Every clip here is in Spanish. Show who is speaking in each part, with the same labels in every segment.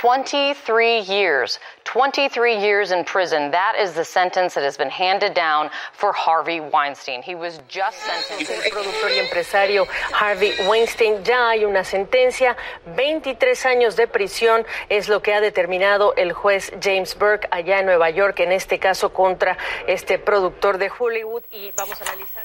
Speaker 1: 23 years. 23 years in prison. That is the sentence that has been handed down for Harvey Weinstein. He was just sentenced.
Speaker 2: El productor y empresario Harvey Weinstein ya hay una sentencia, 23 años de prisión es lo que ha determinado el juez James Burke allá en Nueva York, en este caso contra este productor de Hollywood y vamos a analizar.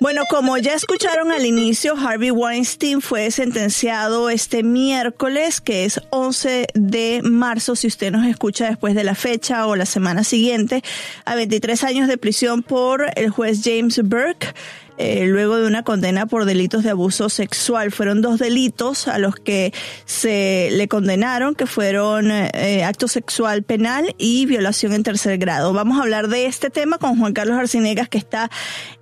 Speaker 3: Bueno, como ya escucharon al inicio, Harvey Weinstein fue sentenciado este miércoles, que es 11 de marzo, si usted nos escucha después de la fecha o la semana siguiente, a 23 años de prisión por el juez James Burke. Eh, luego de una condena por delitos de abuso sexual. Fueron dos delitos a los que se le condenaron, que fueron eh, acto sexual penal y violación en tercer grado. Vamos a hablar de este tema con Juan Carlos Arcinegas, que está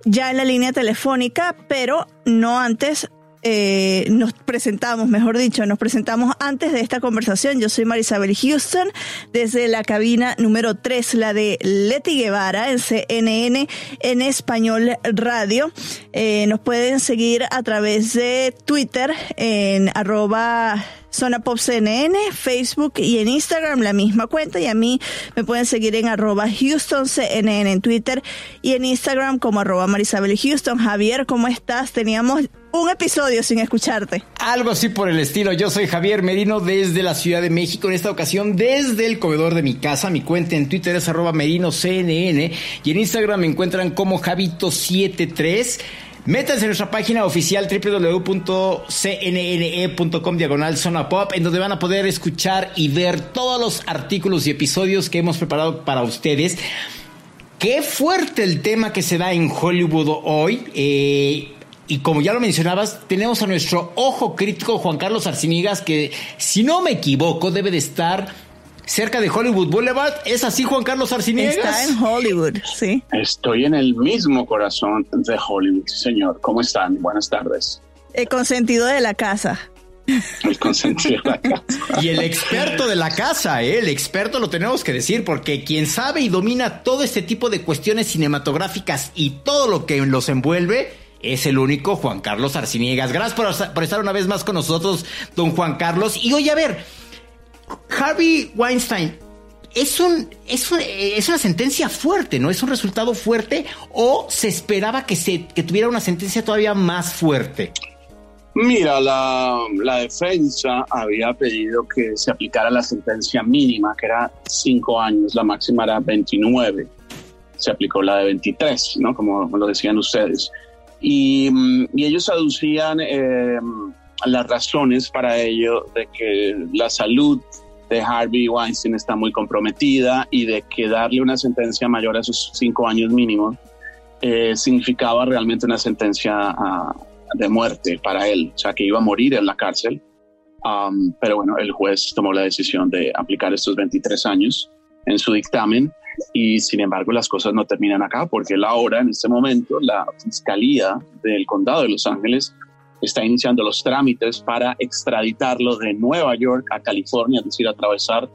Speaker 3: ya en la línea telefónica, pero no antes eh, nos presentamos, mejor dicho, nos presentamos antes de esta conversación. Yo soy Marisabel Houston, desde la cabina número 3, la de Leti Guevara, en CNN, en español radio. Eh, nos pueden seguir a través de Twitter en arroba Zona Pop CNN, Facebook y en Instagram la misma cuenta y a mí me pueden seguir en arroba Houston en Twitter y en Instagram como arroba Marisabel Houston. Javier, ¿cómo estás? Teníamos un episodio sin escucharte.
Speaker 4: Algo así por el estilo. Yo soy Javier Merino desde la Ciudad de México, en esta ocasión desde el comedor de mi casa. Mi cuenta en Twitter es arroba Merino CNN y en Instagram me encuentran como Javito73. Métanse en nuestra página oficial www.cnne.com diagonal zona pop, en donde van a poder escuchar y ver todos los artículos y episodios que hemos preparado para ustedes. Qué fuerte el tema que se da en Hollywood hoy. Eh, y como ya lo mencionabas, tenemos a nuestro ojo crítico Juan Carlos Arcinigas, que si no me equivoco debe de estar cerca de Hollywood Boulevard. ¿Es así, Juan Carlos Arciniegas?
Speaker 3: Está en Hollywood, sí.
Speaker 5: Estoy en el mismo corazón de Hollywood, señor. ¿Cómo están? Buenas tardes.
Speaker 3: El consentido de la casa.
Speaker 5: El consentido de la casa.
Speaker 4: Y el experto de la casa, ¿eh? el experto lo tenemos que decir, porque quien sabe y domina todo este tipo de cuestiones cinematográficas y todo lo que los envuelve es el único Juan Carlos Arciniegas. Gracias por, por estar una vez más con nosotros, don Juan Carlos. Y oye, a ver, Harvey Weinstein, es, un, es, es, una sentencia fuerte, ¿no? Es un resultado fuerte o se esperaba que, se, que tuviera una sentencia todavía más fuerte?
Speaker 5: Mira, la, la, defensa había pedido que se aplicara la sentencia mínima, que era cinco años, la máxima era 29. Se aplicó la de 23, ¿no? Como lo decían ustedes. Y, y ellos aducían eh, las razones para ello de que la salud de Harvey Weinstein está muy comprometida y de que darle una sentencia mayor a esos cinco años mínimos eh, significaba realmente una sentencia ah, de muerte para él, o sea, que iba a morir en la cárcel. Pero bueno, el juez tomó la decisión de aplicar estos 23 años en su dictamen y sin embargo las cosas no terminan acá porque la hora, en este momento, la Fiscalía del Condado de Los Ángeles está iniciando los trámites para extraditarlo de Nueva York a California, es decir, atravesar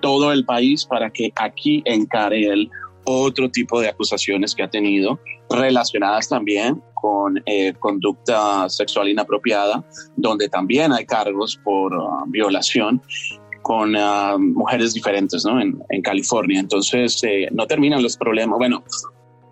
Speaker 5: todo el país para que aquí encare él otro tipo de acusaciones que ha tenido relacionadas también con eh, conducta sexual inapropiada, donde también hay cargos por uh, violación con uh, mujeres diferentes ¿no? en, en California. Entonces, eh, no terminan los problemas. Bueno,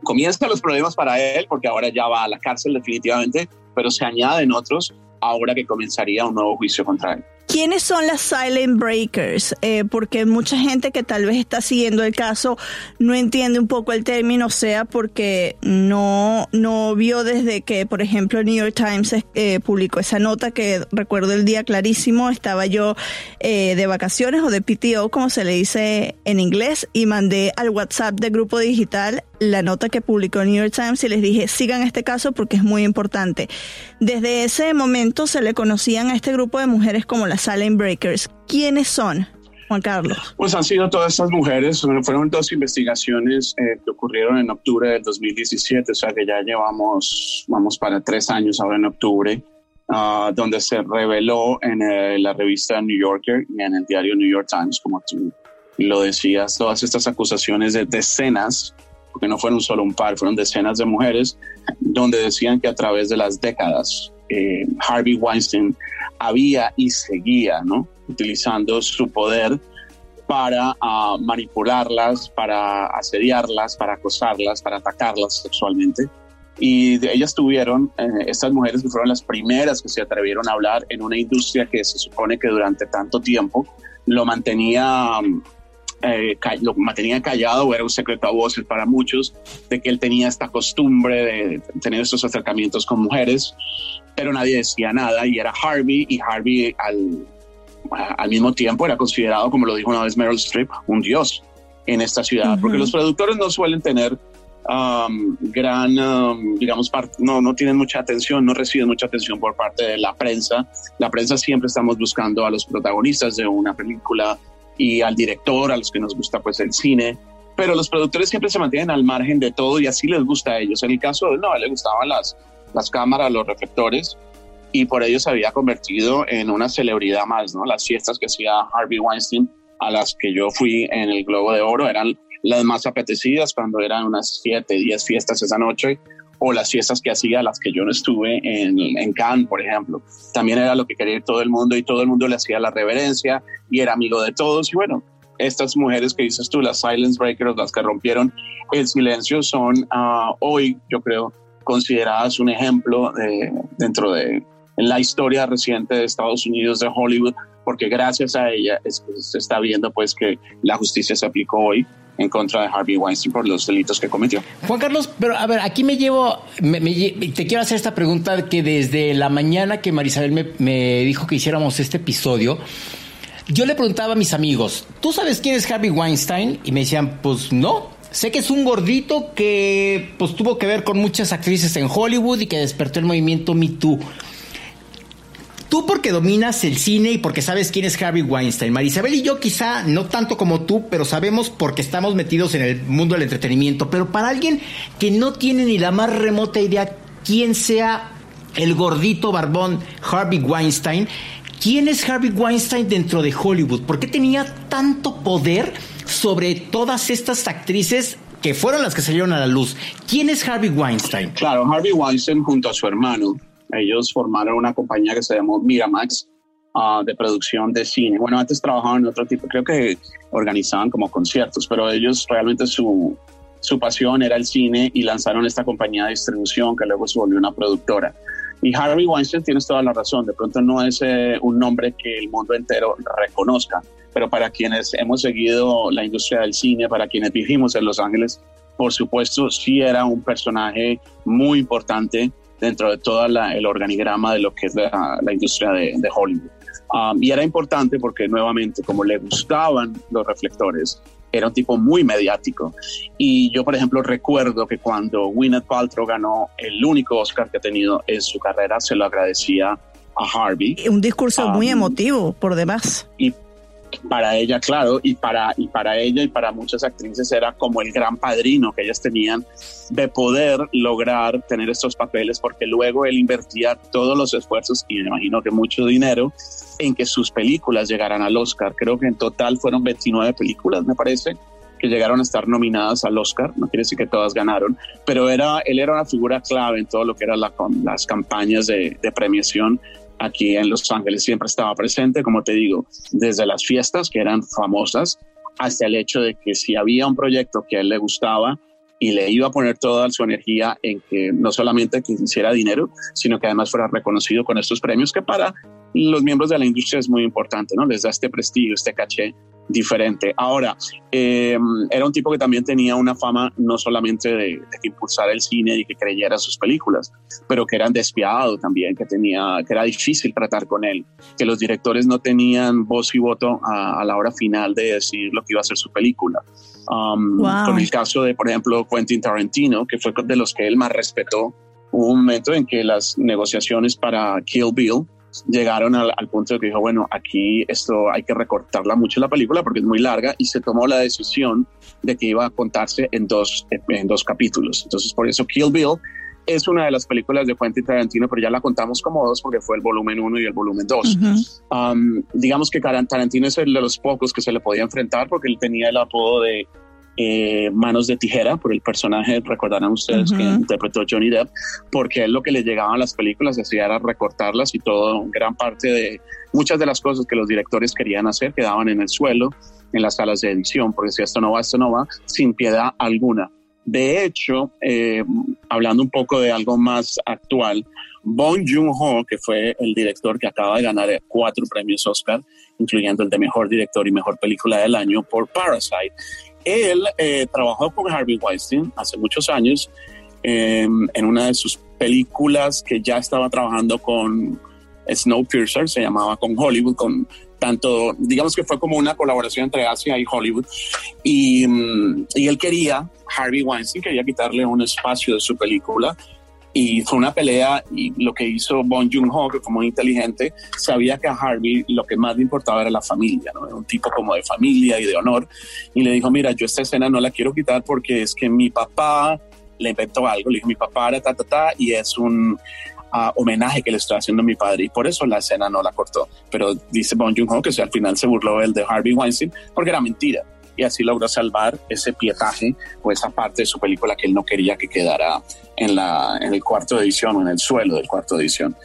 Speaker 5: comienzan los problemas para él porque ahora ya va a la cárcel definitivamente, pero se añaden otros ahora que comenzaría un nuevo juicio contra él.
Speaker 3: ¿Quiénes son las silent breakers? Eh, porque mucha gente que tal vez está siguiendo el caso no entiende un poco el término, sea porque no, no vio desde que, por ejemplo, New York Times eh, publicó esa nota que recuerdo el día clarísimo, estaba yo eh, de vacaciones o de PTO, como se le dice en inglés, y mandé al WhatsApp de Grupo Digital la nota que publicó New York Times y les dije, sigan este caso porque es muy importante. Desde ese momento se le conocían a este grupo de mujeres como las Silent Breakers. ¿Quiénes son? Juan Carlos.
Speaker 5: Pues han sido todas estas mujeres, fueron dos investigaciones eh, que ocurrieron en octubre del 2017, o sea que ya llevamos, vamos para tres años ahora en octubre, uh, donde se reveló en eh, la revista New Yorker y en el diario New York Times, como tú lo decías, todas estas acusaciones de decenas, porque no fueron solo un par, fueron decenas de mujeres, donde decían que a través de las décadas eh, Harvey Weinstein había y seguía, ¿no? Utilizando su poder para uh, manipularlas, para asediarlas, para acosarlas, para atacarlas sexualmente. Y de ellas tuvieron, eh, estas mujeres que fueron las primeras que se atrevieron a hablar en una industria que se supone que durante tanto tiempo lo mantenía eh, lo mantenía callado o era un secreto a voces para muchos de que él tenía esta costumbre de tener estos acercamientos con mujeres, pero nadie decía nada y era Harvey y Harvey al, al mismo tiempo era considerado, como lo dijo una vez Meryl Streep, un dios en esta ciudad, porque los productores no suelen tener um, gran, um, digamos, no, no tienen mucha atención, no reciben mucha atención por parte de la prensa. La prensa siempre estamos buscando a los protagonistas de una película y al director, a los que nos gusta pues el cine, pero los productores siempre se mantienen al margen de todo y así les gusta a ellos. En el caso de no, a él le gustaban las, las cámaras, los reflectores y por ello se había convertido en una celebridad más, ¿no? Las fiestas que hacía Harvey Weinstein a las que yo fui en el Globo de Oro eran las más apetecidas cuando eran unas 7, 10 fiestas esa noche o las fiestas que hacía, las que yo no estuve en, en Cannes, por ejemplo. También era lo que quería todo el mundo y todo el mundo le hacía la reverencia y era amigo de todos. Y bueno, estas mujeres que dices tú, las silence breakers, las que rompieron el silencio, son ah, hoy, yo creo, consideradas un ejemplo dentro de la historia reciente de Estados Unidos, de Hollywood, porque gracias a ella se está viendo pues que la justicia se aplicó hoy en contra de Harvey Weinstein por los delitos que cometió.
Speaker 4: Juan Carlos, pero a ver, aquí me llevo, te quiero hacer esta pregunta que desde la mañana que Marisabel me, me dijo que hiciéramos este episodio, yo le preguntaba a mis amigos, ¿tú sabes quién es Harvey Weinstein? Y me decían, pues no, Sé que es un gordito que pues tuvo que ver con muchas actrices en Hollywood y que despertó el movimiento Me Too. Tú porque dominas el cine y porque sabes quién es Harvey Weinstein. Marisabel y yo quizá no tanto como tú, pero sabemos porque estamos metidos en el mundo del entretenimiento. Pero para alguien que no tiene ni la más remota idea quién sea el gordito barbón Harvey Weinstein, ¿quién es Harvey Weinstein dentro de Hollywood? ¿Por qué tenía tanto poder sobre todas estas actrices que fueron las que salieron a la luz? ¿Quién es Harvey Weinstein?
Speaker 5: Claro, Harvey Weinstein junto a su hermano ellos formaron una compañía que se llamó Miramax uh, de producción de cine. Bueno, antes trabajaban en otro tipo, creo que organizaban como conciertos, pero ellos realmente su, su pasión era el cine y lanzaron esta compañía de distribución que luego se volvió una productora. Y Harvey Weinstein tienes toda la razón, de pronto no es eh, un nombre que el mundo entero reconozca, pero para quienes hemos seguido la industria del cine, para quienes vivimos en Los Ángeles, por supuesto sí era un personaje muy importante dentro de todo el organigrama de lo que es la, industria de, Hollywood. Um, y era importante porque nuevamente, como le gustaban los reflectores, era un tipo muy mediático. Y yo, por ejemplo, recuerdo que cuando Gwyneth Paltrow ganó el único Oscar que ha tenido en su carrera, se lo agradecía a Harvey.
Speaker 3: Un discurso muy um, emotivo, por demás.
Speaker 5: Y para ella, claro, y para, y para ella y para muchas actrices era como el gran padrino que ellas tenían de poder lograr tener estos papeles, porque luego él invertía todos los esfuerzos, y me imagino que mucho dinero, en que sus películas llegaran al Oscar. Creo que en total fueron 29 películas, me parece, que llegaron a estar nominadas al Oscar, no quiere decir que todas ganaron, pero era, él era una figura clave en todo lo que eran las campañas de, de premiación aquí en Los Ángeles siempre estaba presente, como te digo, desde las fiestas que eran famosas hasta el hecho de que si había un proyecto que a él le gustaba y le iba a poner toda su energía en que no solamente que hiciera dinero, sino que además fuera reconocido con estos premios que para los miembros de la industria es muy importante, ¿no? Les da este prestigio, este caché diferente. Ahora, eh, era un tipo que también tenía una fama no solamente de, que impulsara el cine y que creyera sus películas, pero que era despiadado también, que, tenía, que era difícil tratar con él, que los directores no tenían voz y voto a, la hora final de decir lo que iba a ser su película. Um, con el caso de, por ejemplo, Quentin Tarantino, que fue de los que él más respetó, hubo un momento en que las negociaciones para Kill Bill llegaron al, punto de que dijo, bueno, aquí esto hay que recortarla mucho la película porque es muy larga y se tomó la decisión de que iba a contarse en dos, en dos capítulos. Entonces, por eso Kill Bill es una de las películas de Quentin Tarantino, pero ya la contamos como dos porque fue el volumen 1 y el volumen 2. Um, digamos que Tarantino es el de los pocos que se le podía enfrentar porque él tenía el apodo de eh, manos de tijera por el personaje, recordarán ustedes que interpretó Johnny Depp, porque él lo que le llegaba a las películas hacía era recortarlas y todo, gran parte de muchas de las cosas que los directores querían hacer quedaban en el suelo, en las salas de edición, porque si esto no va, esto no va, sin piedad alguna. De hecho, eh, hablando un poco de algo más actual, Bong Joon-ho, que fue el director que acaba de ganar cuatro premios Oscar, incluyendo el de Mejor Director y Mejor Película del Año por Parasite, él eh, trabajó con Harvey Weinstein hace muchos años em, en una de sus películas que ya estaba trabajando con Snowpiercer, se llamaba con Hollywood, con tanto, digamos que fue como una colaboración entre Asia y Hollywood. Y, mm, y él quería, Harvey Weinstein quería quitarle un espacio de su película y fue una pelea y lo que hizo Bon Joon-ho, que como inteligente, sabía que a Harvey lo que más le importaba era la familia, ¿no? Un tipo como de familia y de honor. Y le dijo, mira, yo esta escena no la quiero quitar porque es que mi papá le inventó algo. Le dijo, mi papá era ta, ta, ta, y es un ah, homenaje que le estoy haciendo a mi padre. Y por eso la escena no la cortó. Pero dice Bon Joon-ho que al final se burló él de Harvey Weinstein porque era mentira y así logró salvar ese pietaje o esa parte de su película que él no quería que quedara en, la, en el cuarto edición o en el suelo del cuarto de edición.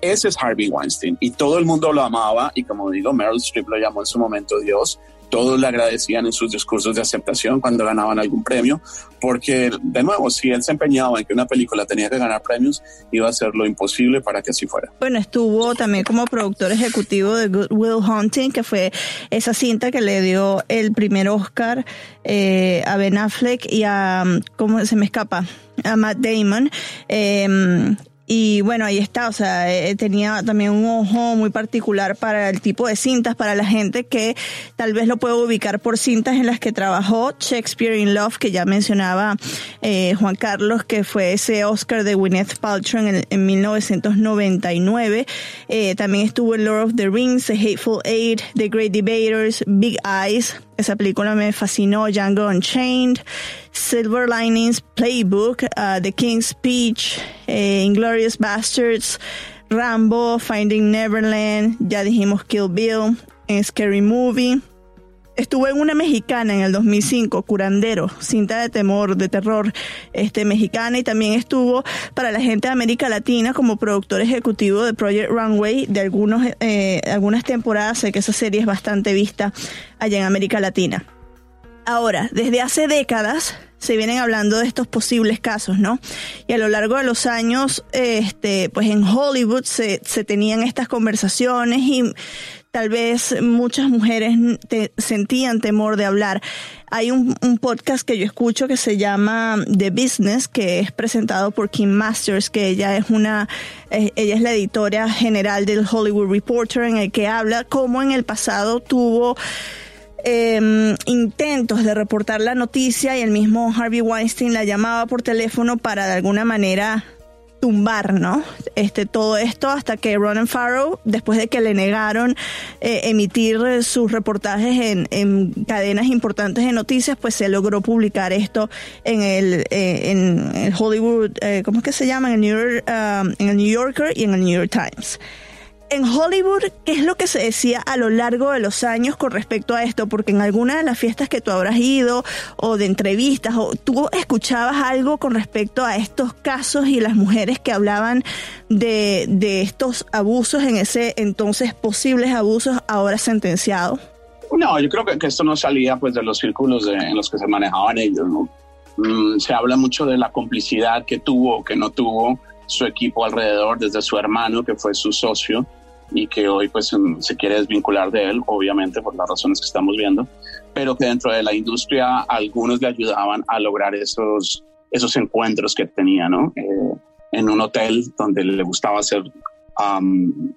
Speaker 5: Ese es Harvey Weinstein y todo el mundo lo amaba y como digo, Meryl Streep lo llamó en su momento Dios todos le agradecían en sus discursos de aceptación cuando ganaban algún premio, porque de nuevo, si él se empeñaba en que una película tenía que ganar premios, iba a hacer lo imposible para que así fuera.
Speaker 3: Bueno, estuvo también como productor ejecutivo de Good Will Hunting, que fue esa cinta que le dio el primer Oscar eh, a Ben Affleck y a, ¿cómo se me escapa? A Matt Damon. Eh, y bueno, ahí está, o sea, eh, tenía también un ojo muy particular para el tipo de cintas, para la gente que tal vez lo puede ubicar por cintas en las que trabajó Shakespeare in Love, que ya mencionaba eh, Juan Carlos, que fue ese Oscar de Gwyneth Paltrow en, en 1999. Eh, también estuvo en Lord of the Rings, The Hateful Eight, The Great Debaters, Big Eyes, esa película me fascinó, Django Unchained, Silver Linings Playbook, uh, The King's Speech, eh, Inglorious Bastards, Rambo, Finding Neverland, ya dijimos Kill Bill, Scary Movie. Estuvo en una mexicana en el 2005, Curandero, cinta de temor, de terror este, mexicana, y también estuvo para la gente de América Latina como productor ejecutivo de Project Runway de algunos, eh, algunas temporadas. Sé que esa serie es bastante vista allá en América Latina. Ahora, desde hace décadas se vienen hablando de estos posibles casos, ¿no? Y a lo largo de los años, este, pues en Hollywood se, se tenían estas conversaciones y tal vez muchas mujeres sentían temor de hablar. Hay un, podcast que yo escucho que se llama The Business, que es presentado por Kim Masters, que ella es una, eh, ella es la editora general del Hollywood Reporter, en el que habla cómo en el pasado tuvo em, intentos de reportar la noticia y el mismo Harvey Weinstein la llamaba por teléfono para de alguna manera tumbar, ¿no? Este, todo esto hasta que Ronan Farrow, después de que le negaron eh, emitir sus reportajes en, cadenas importantes de noticias, pues se logró publicar esto en el, eh, en el Hollywood, eh, ¿cómo es que se llama? En el, New York, um, en el New Yorker y en el New York Times en Hollywood, ¿qué es lo que se decía a lo largo de los años con respecto a esto? Porque en alguna de las fiestas que tú habrás ido o de entrevistas, o tú escuchabas algo con respecto a estos casos y las mujeres que hablaban de, de estos abusos en ese entonces posibles abusos ahora sentenciados.
Speaker 5: No, yo creo que, esto no salía pues de los círculos en los que se manejaban ellos. Mm, se habla mucho de la complicidad que tuvo o que no tuvo su equipo alrededor, desde su hermano, que fue su socio, y que hoy pues se quiere desvincular de él, obviamente por las razones que estamos viendo, pero que dentro de la industria algunos le ayudaban a lograr esos, esos encuentros que tenía, ¿no? Eh, en un hotel donde le gustaba hacer,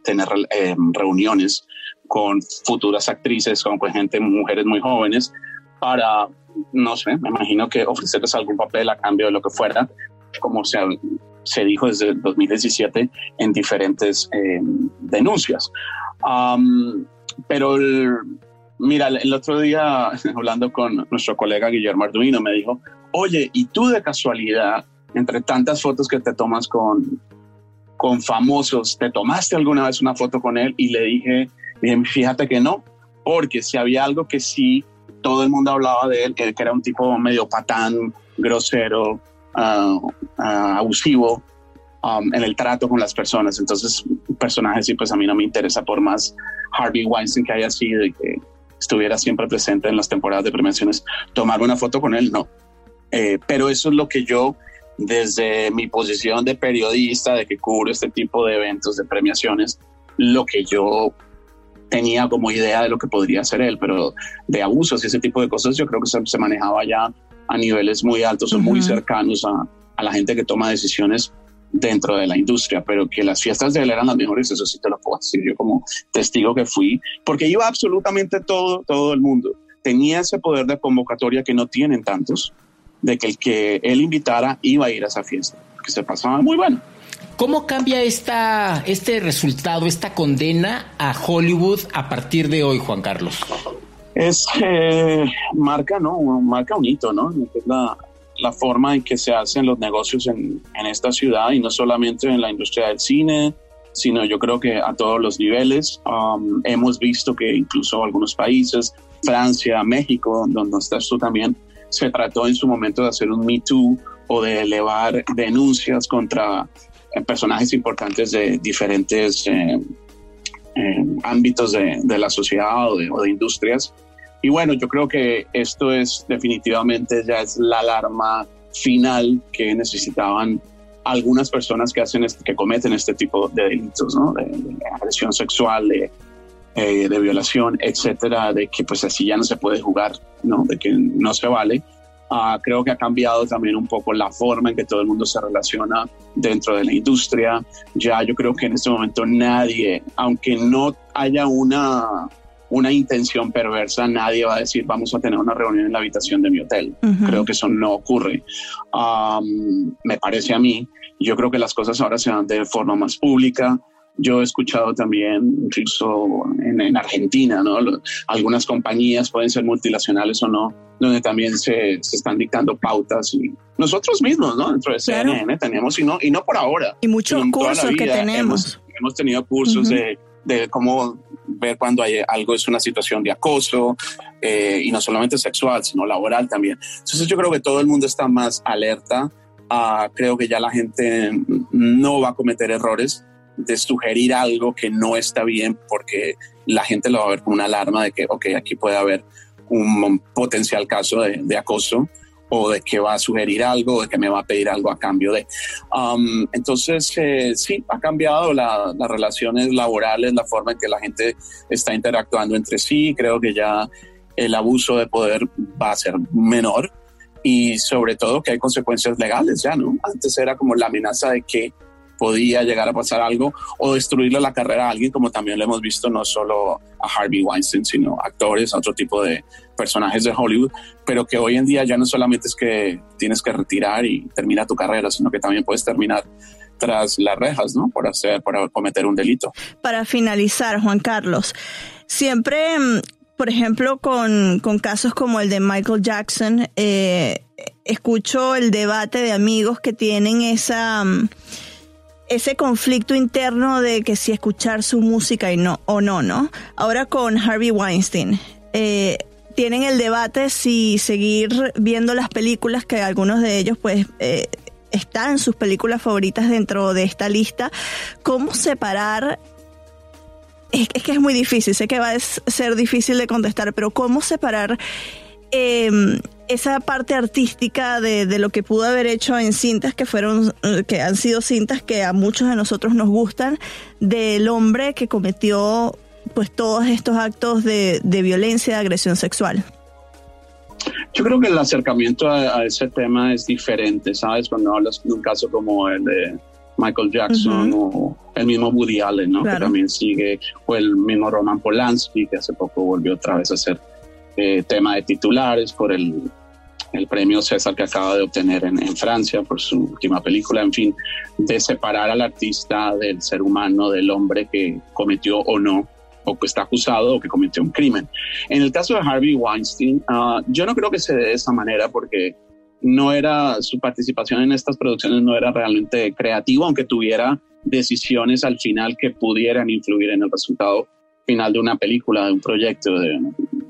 Speaker 5: tener eh, reuniones con futuras actrices, con, gente, mujeres muy jóvenes, para, no sé, me imagino que ofrecerles algún papel a cambio de lo que fuera, como se, se dijo desde 2017 en diferentes eh, denuncias. pero mira, el otro día hablando con nuestro colega Guillermo Arduino me dijo, oye, ¿y tú de casualidad, entre tantas fotos que te tomas con, con famosos, ¿te tomaste alguna vez una foto con él? Y le dije, fíjate que no, porque si había algo que sí, todo el mundo hablaba de él, que, que era un tipo medio patán, grosero, uh, abusivo um, en el trato con las personas. Entonces, un personaje sí, pues a mí no me interesa por más Harvey Weinstein que haya sido y que estuviera siempre presente en las temporadas de premiaciones. Tomar una foto con él, no. Eh, pero eso es lo que yo, desde mi posición de periodista, de que cubro este tipo de eventos, de premiaciones, lo que yo tenía como idea de lo que podría ser él, pero de abusos y ese tipo de cosas yo creo que se manejaba ya a niveles muy altos o muy cercanos a, a, la gente que toma decisiones dentro de la industria, pero que las fiestas de él eran las mejores, eso sí te lo puedo decir yo como testigo que fui, porque iba absolutamente todo, todo el mundo. Tenía ese poder de convocatoria que no tienen tantos, de que el que él invitara iba a ir a esa fiesta, que se pasaba muy bueno.
Speaker 4: ¿Cómo cambia esta, este resultado, esta condena a Hollywood a partir de hoy, Juan Carlos?
Speaker 5: es eh, marca, ¿no? Marca un hito, ¿no? Es la, la, forma en que se hacen los negocios en, en, esta ciudad y no solamente en la industria del cine, sino yo creo que a todos los niveles. Um, hemos visto que incluso algunos países, Francia, México, donde estás tú también, se trató en su momento de hacer un Me Too o de elevar denuncias contra eh, personajes importantes de diferentes eh, ámbitos de, de, la sociedad o de, o de industrias y bueno, yo creo que esto es definitivamente ya es la alarma final que necesitaban algunas personas que hacen este, que cometen este tipo de delitos, ¿no? De, agresión sexual, de, eh, de, violación, etcétera, de que pues así ya no se puede jugar, ¿no? De que no se vale. Uh, creo que ha cambiado también un poco la forma en que todo el mundo se relaciona dentro de la industria. Ya yo creo que en este momento nadie, aunque no haya una una intención perversa, nadie va a decir vamos a tener una reunión en la habitación de mi hotel. Creo que eso no ocurre. me parece a mí. Yo creo que las cosas ahora se dan de forma más pública. Yo he escuchado también, incluso en, Argentina, ¿no? algunas compañías pueden ser multinacionales o no, donde también se, están dictando pautas y nosotros mismos, ¿no? Dentro de CNN tenemos, y no, y no por ahora.
Speaker 3: Y muchos cursos que tenemos.
Speaker 5: Hemos, tenido cursos de, de cómo ver cuando hay algo es una situación de acoso eh, y no solamente sexual, sino laboral también. Entonces yo creo que todo el mundo está más alerta. Uh, creo que ya la gente no va a cometer errores de sugerir algo que no está bien porque la gente lo va a ver como una alarma de que, ok, aquí puede haber un potencial caso de, de acoso o de que va a sugerir algo, de que me va a pedir algo a cambio de. Um, entonces, eh, sí, ha cambiado las relaciones laborales, la forma en que la gente está interactuando entre sí. Creo que ya el abuso de poder va a ser menor y sobre todo que hay consecuencias legales ya, ¿no? Antes era como la amenaza de que podía llegar a pasar algo o destruirle la carrera a alguien, como también lo hemos visto no solo a Harvey Weinstein, sino actores, otro tipo de personajes de Hollywood, pero que hoy en día ya no solamente es que tienes que retirar y termina tu carrera, sino que también puedes terminar tras las rejas, ¿no? Por hacer, por cometer un delito.
Speaker 3: Para finalizar, Juan Carlos, siempre, mm, por ejemplo, con, con casos como el de Michael Jackson, eh, escucho el debate de amigos que tienen esa mm, ese conflicto interno de que si escuchar su música y no o no, ¿no? Ahora con Harvey Weinstein. Eh, tienen el debate si seguir viendo las películas que algunos de ellos pues eh, están sus películas favoritas dentro de esta lista. ¿Cómo separar? Es, es que es muy difícil, sé que va a ser difícil de contestar, pero ¿cómo separar em, esa parte artística de, de, lo que pudo haber hecho en cintas que fueron, eh, que han sido cintas que a muchos de nosotros nos gustan, del hombre que cometió pues todos estos actos de, de violencia, de agresión sexual.
Speaker 5: Yo creo que el acercamiento a, ese tema es diferente, ¿sabes? Cuando hablas de un caso como el de Michael Jackson o el mismo Woody Allen, ¿no? Que también sigue, o el mismo Roman Polanski, que hace poco volvió otra vez a ser eh, tema de titulares por el, el premio César que acaba de obtener en, en, Francia por su última película, en fin, de separar al artista del ser humano, del hombre que cometió o no o que está acusado o que cometió un crimen. En el caso de Harvey Weinstein, uh, yo no creo que se dé de esa manera porque no era su participación en estas producciones no era realmente creativa, aunque tuviera decisiones al final que pudieran influir en el resultado final de una película, de un proyecto, de,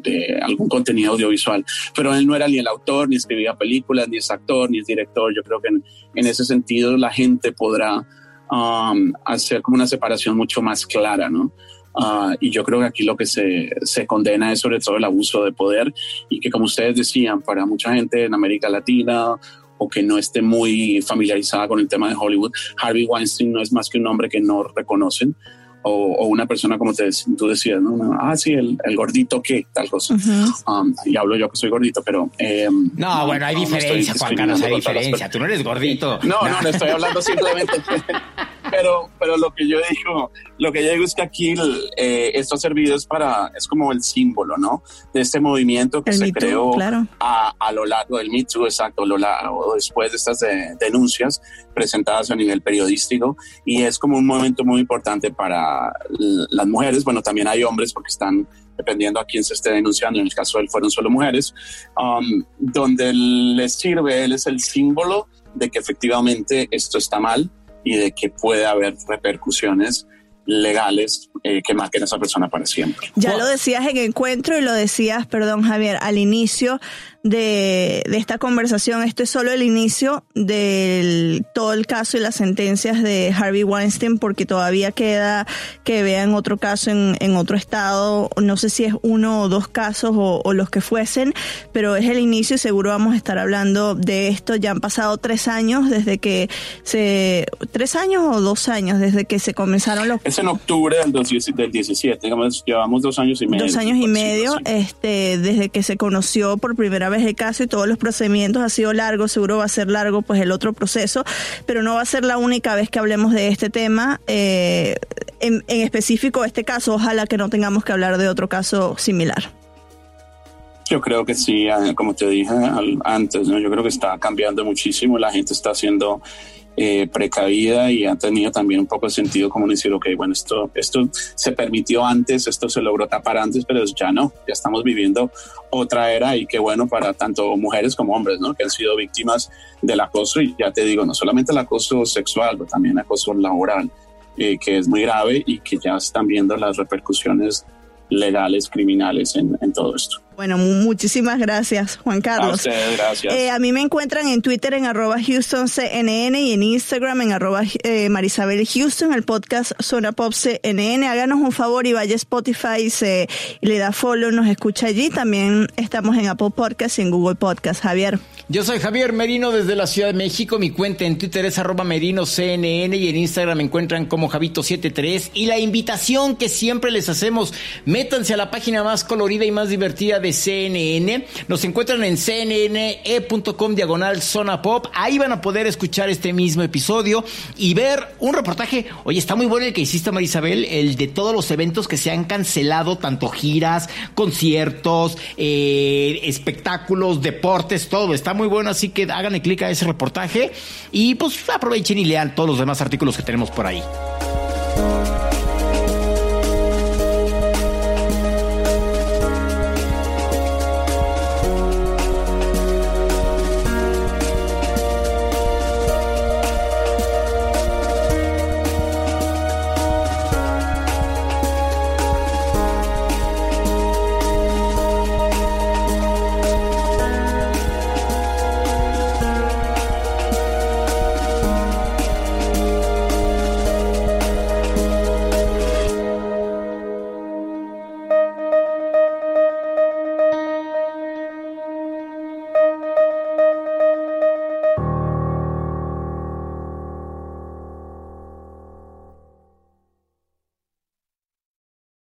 Speaker 5: de, algún contenido audiovisual. Pero él no era ni el autor, ni escribía películas, ni es actor, ni es director. Yo creo que en, en ese sentido la gente podrá um, hacer como una separación mucho más clara, ¿no? Uh, y yo creo que aquí lo que se, se, condena es sobre todo el abuso de poder y que como ustedes decían, para mucha gente en América Latina o que no esté muy familiarizada con el tema de Hollywood, Harvey Weinstein no es más que un hombre que no reconocen. O, o una persona como te, tú decías, ¿no? ah, sí, el, el gordito que, tal cosa. Uh -huh. um, y hablo yo que soy gordito, pero... Eh,
Speaker 4: no, bueno, hay no, diferencia, no Juan Carlos, hay diferencia. Tú no eres gordito.
Speaker 5: No, no, no, estoy hablando simplemente... pero, pero lo que yo digo, lo que yo digo es que aquí eh, esto ha servido es para, es como el símbolo, ¿no? De este movimiento que
Speaker 3: el
Speaker 5: se
Speaker 3: Me
Speaker 5: creó
Speaker 3: Too, claro.
Speaker 5: a, a, lo largo del Me Too, exacto, lo, o después de estas de, denuncias presentadas a nivel periodístico y es como un momento muy importante para las mujeres, bueno, también hay hombres porque están dependiendo a quién se esté denunciando, en el caso de él fueron solo mujeres, um, donde les sirve, él es el símbolo de que efectivamente esto está mal, y de que puede haber repercusiones legales eh, que marquen a esa persona para siempre.
Speaker 3: Ya lo decías en encuentro y lo decías, perdón Javier, al inicio de, de, esta conversación. Esto es solo el inicio de todo el caso y las sentencias de Harvey Weinstein, porque todavía queda que vean otro caso en, en otro estado. No sé si es uno o dos casos o, o, los que fuesen, pero es el inicio y seguro vamos a estar hablando de esto. Ya han pasado tres años desde que se. ¿Tres años o dos años desde que se comenzaron los.
Speaker 5: Es en octubre del, del 17, digamos, llevamos dos años y medio.
Speaker 3: Dos años y medio, este, desde que se conoció por primera vez el caso y todos los procedimientos ha sido largo, seguro va a ser largo pues el otro proceso, pero no va a ser la única vez que hablemos de este tema, eh, en, específico este caso, ojalá que no tengamos que hablar de otro caso similar.
Speaker 5: Yo creo que sí, como te dije antes, yo creo que está cambiando muchísimo, la gente está haciendo eh, precavida y ha tenido también un poco de sentido como decir, ok, bueno, esto, esto se permitió antes, esto se logró tapar antes, pero ya no, ya estamos viviendo otra era y qué bueno para tanto mujeres como hombres, ¿no? Que han sido víctimas del acoso y ya te digo, no solamente el acoso sexual, pero también el acoso laboral, eh, que es muy grave y que ya están viendo las repercusiones legales, criminales en todo esto.
Speaker 3: Bueno, muchísimas gracias, Juan Carlos.
Speaker 5: A ustedes, gracias.
Speaker 3: Eh, a mí me encuentran en Twitter en arroba HoustonCNN y en Instagram en arroba eh, Marisabel Houston, el podcast Zona Pop CNN. Háganos un favor y vaya a Spotify y, se, y le da follow, nos escucha allí. También estamos en Apple Podcast y en Google Podcast. Javier.
Speaker 4: Yo soy Javier Merino desde la Ciudad de México. Mi cuenta en Twitter es arroba merinoCNN y en Instagram me encuentran como Javito73. Y la invitación que siempre les hacemos, métanse a la página más colorida y más divertida de CNN. Nos encuentran en cnne.com diagonal zona pop. Ahí van a poder escuchar este mismo episodio y ver un reportaje. Oye, está muy bueno el que hiciste, Marisabel, el de todos los eventos que se han cancelado, tanto giras, conciertos, eh, espectáculos, deportes, todo. Está muy bueno, así que háganle clic a ese reportaje y pues aprovechen y lean todos los demás artículos que tenemos por ahí.